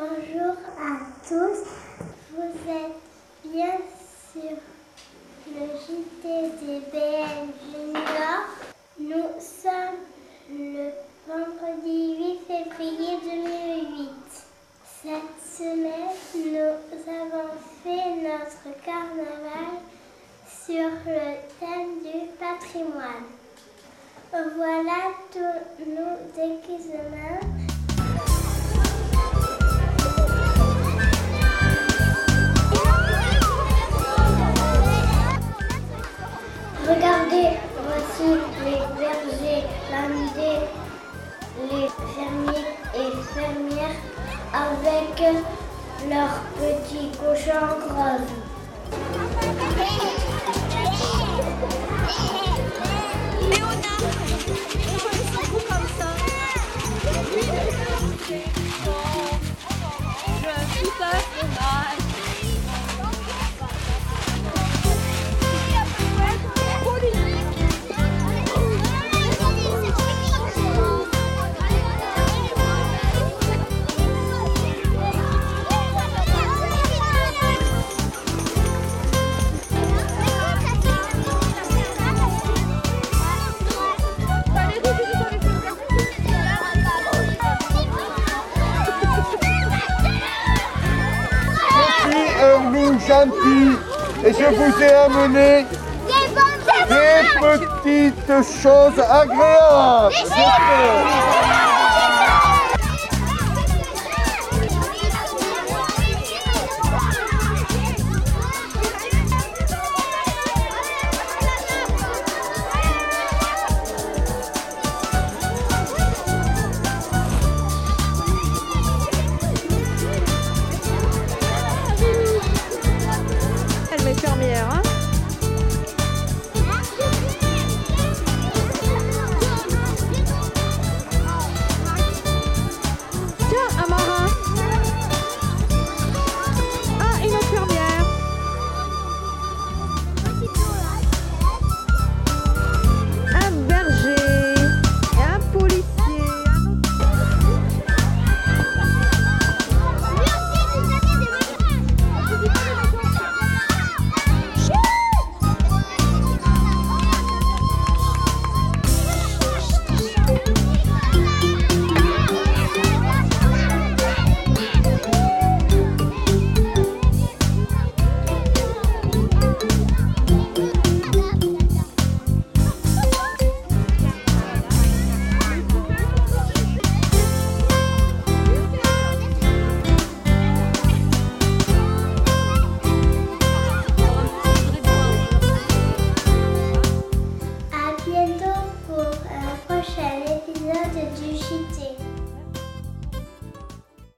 Bonjour à tous, vous êtes bien sur le JT des BN Junior. Nous sommes le vendredi 8 février 2008. Cette semaine, nous avons fait notre carnaval sur le thème du patrimoine. Voilà tous nos déguisements. Voici les bergers, landais, les fermiers et fermières avec leurs petits cochons roses. Et je vous ai amené des petites choses agréables. prochain épisode du JT.